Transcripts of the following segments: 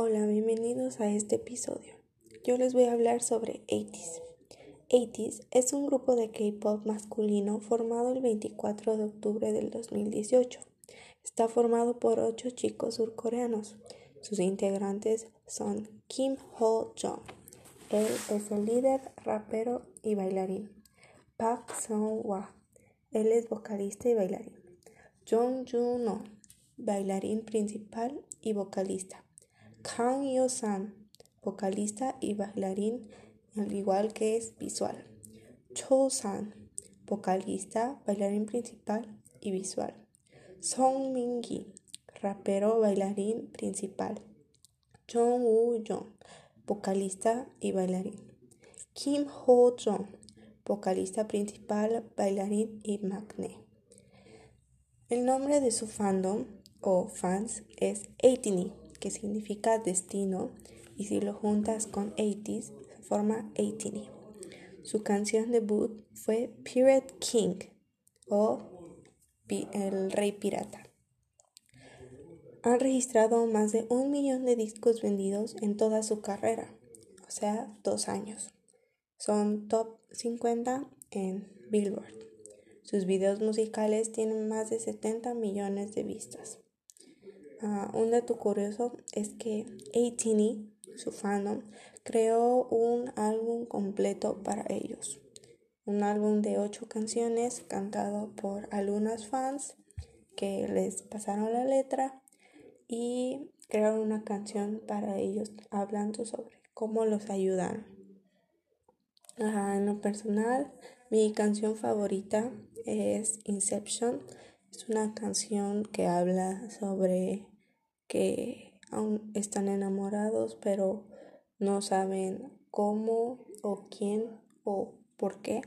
Hola, bienvenidos a este episodio. Yo les voy a hablar sobre 80s. 80s es un grupo de K-pop masculino formado el 24 de octubre del 2018. Está formado por ocho chicos surcoreanos. Sus integrantes son Kim Ho Jong. Él es el líder, rapero y bailarín. Park Sung Hwa. Él es vocalista y bailarín. Jong Jun-ho, bailarín principal y vocalista. Kang Yo-san, vocalista y bailarín, al igual que es visual. Cho-san, vocalista, bailarín principal y visual. Song Min-gi, rapero, bailarín principal. Jong Woo-jong, vocalista y bailarín. Kim Ho-jong, vocalista principal, bailarín y magné. El nombre de su fandom o fans es 80 que significa destino, y si lo juntas con 80s, se forma 80 Su canción debut fue Pirate King o El Rey Pirata. Han registrado más de un millón de discos vendidos en toda su carrera, o sea, dos años. Son top 50 en Billboard. Sus videos musicales tienen más de 70 millones de vistas. Ah, un dato curioso es que ATini, su fandom, creó un álbum completo para ellos. Un álbum de ocho canciones cantado por algunas fans que les pasaron la letra y crearon una canción para ellos hablando sobre cómo los ayudan. Ah, en lo personal, mi canción favorita es Inception es una canción que habla sobre que aún están enamorados, pero no saben cómo o quién o por qué.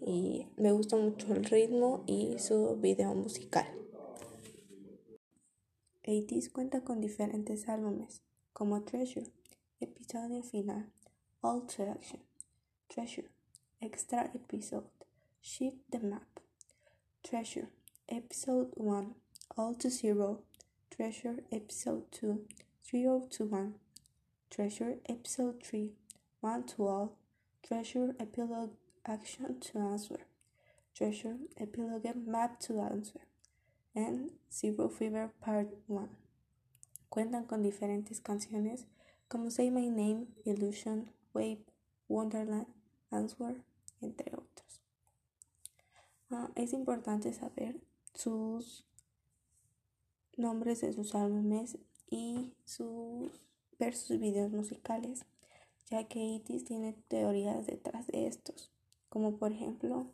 Y me gusta mucho el ritmo y su video musical. 80 cuenta con diferentes álbumes, como Treasure, episodio final, All Traction, Treasure, Extra Episode, Shift the Map, Treasure, Episode 1 All to Zero. Treasure Episode 2 3021 Treasure Episode 3 1 to All. Treasure Epilogue Action to Answer. Treasure Epilogue Map to Answer. And Zero Fever Part 1 Cuentan con diferentes canciones como Say My Name, Illusion, Wave, Wonderland, Answer, entre otros. Uh, es importante saber sus nombres de sus álbumes y sus, ver sus videos musicales, ya que Itis tiene teorías detrás de estos, como por ejemplo,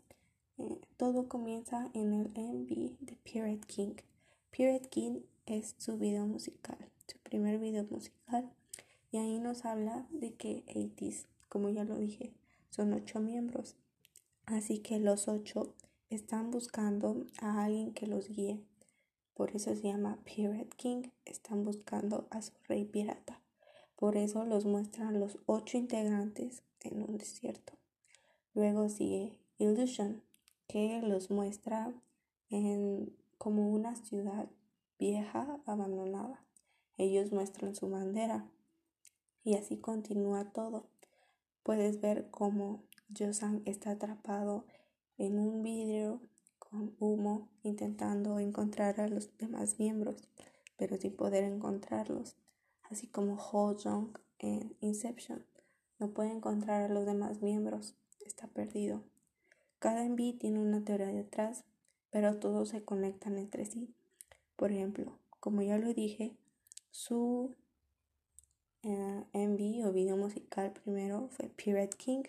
eh, todo comienza en el MV de Pirate King. Pirate King es su video musical, su primer video musical, y ahí nos habla de que Itis, como ya lo dije, son ocho miembros, así que los ocho están buscando a alguien que los guíe. Por eso se llama Pirate King. Están buscando a su rey pirata. Por eso los muestran los ocho integrantes en un desierto. Luego sigue Illusion, que los muestra en como una ciudad vieja abandonada. Ellos muestran su bandera y así continúa todo. Puedes ver cómo Josan está atrapado en un vídeo con humo intentando encontrar a los demás miembros, pero sin poder encontrarlos, así como Ho Jong en Inception. No puede encontrar a los demás miembros, está perdido. Cada MV tiene una teoría detrás, pero todos se conectan entre sí. Por ejemplo, como ya lo dije, su eh, MV o video musical primero fue Pirate King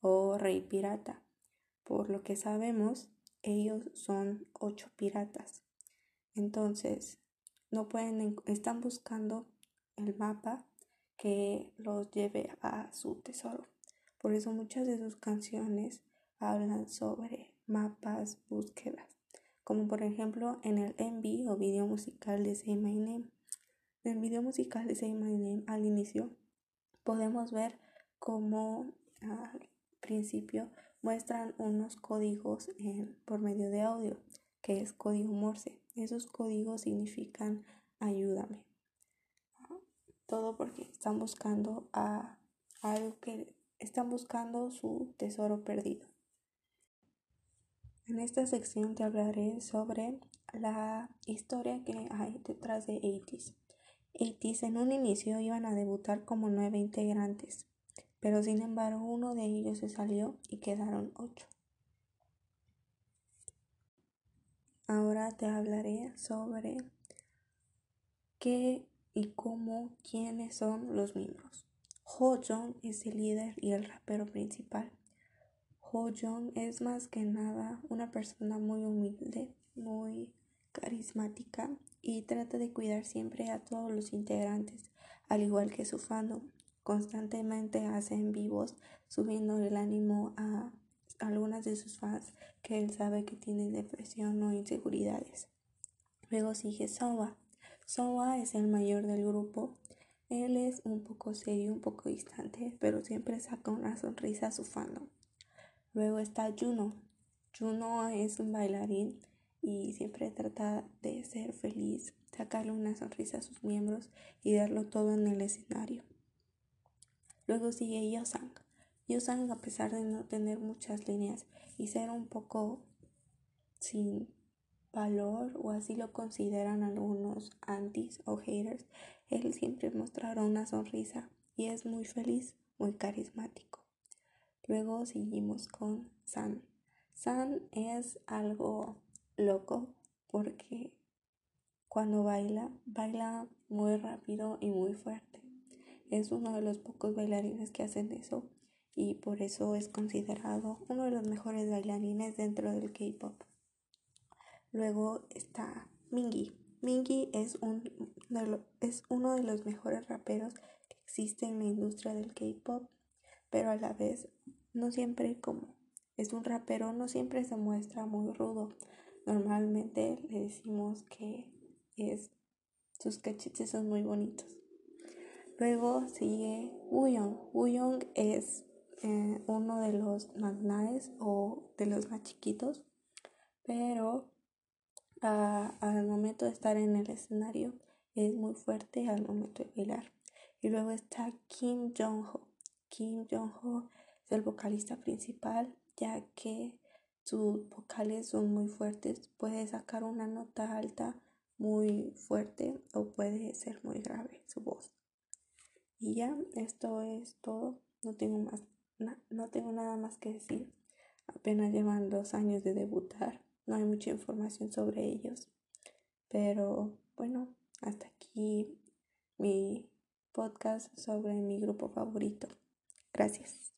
o Rey Pirata. Por lo que sabemos, ellos son ocho piratas. Entonces, no pueden, están buscando el mapa que los lleve a su tesoro. Por eso muchas de sus canciones hablan sobre mapas, búsquedas, como por ejemplo en el MV o video musical de Say My Name. En el video musical de Say My Name al inicio podemos ver cómo al principio muestran unos códigos por medio de audio, que es código Morse. Esos códigos significan ayúdame. todo porque están buscando a algo que están buscando su tesoro perdido. En esta sección te hablaré sobre la historia que hay detrás de 80 80 en un inicio iban a debutar como nueve integrantes, pero sin embargo uno de ellos se salió y quedaron ocho. Ahora te hablaré sobre qué y cómo, quiénes son los miembros. Ho Jong es el líder y el rapero principal. Ho Jong es más que nada una persona muy humilde, muy carismática y trata de cuidar siempre a todos los integrantes, al igual que su fandom. Constantemente hace en vivos subiendo el ánimo a algunas de sus fans que él sabe que tienen depresión o inseguridades. Luego sigue Soba. Soba es el mayor del grupo. Él es un poco serio, un poco distante, pero siempre saca una sonrisa a su fandom. Luego está Juno. Juno es un bailarín y siempre trata de ser feliz, sacarle una sonrisa a sus miembros y darlo todo en el escenario. Luego sigue Yosang. Yosang, a pesar de no tener muchas líneas y ser un poco sin valor o así lo consideran algunos antis o haters, él siempre mostrará una sonrisa y es muy feliz, muy carismático. Luego seguimos con San. San es algo loco porque cuando baila, baila muy rápido y muy fuerte. Es uno de los pocos bailarines que hacen eso y por eso es considerado uno de los mejores bailarines dentro del K-pop. Luego está Mingy. Mingy es, un, es uno de los mejores raperos que existe en la industria del K-pop, pero a la vez no siempre como es un rapero, no siempre se muestra muy rudo. Normalmente le decimos que es sus cachetes son muy bonitos. Luego sigue Wuyong. Wuyong es eh, uno de los magnaes o de los más chiquitos, pero al momento de estar en el escenario es muy fuerte al momento de bailar. Y luego está Kim Jong-ho. Kim Jong-ho es el vocalista principal, ya que sus vocales son muy fuertes. Puede sacar una nota alta muy fuerte o puede ser muy grave su voz. Y ya, esto es todo. No tengo más, no tengo nada más que decir. Apenas llevan dos años de debutar. No hay mucha información sobre ellos. Pero bueno, hasta aquí mi podcast sobre mi grupo favorito. Gracias.